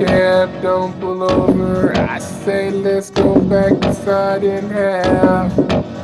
cab don't pull over, I say let's go back inside and have.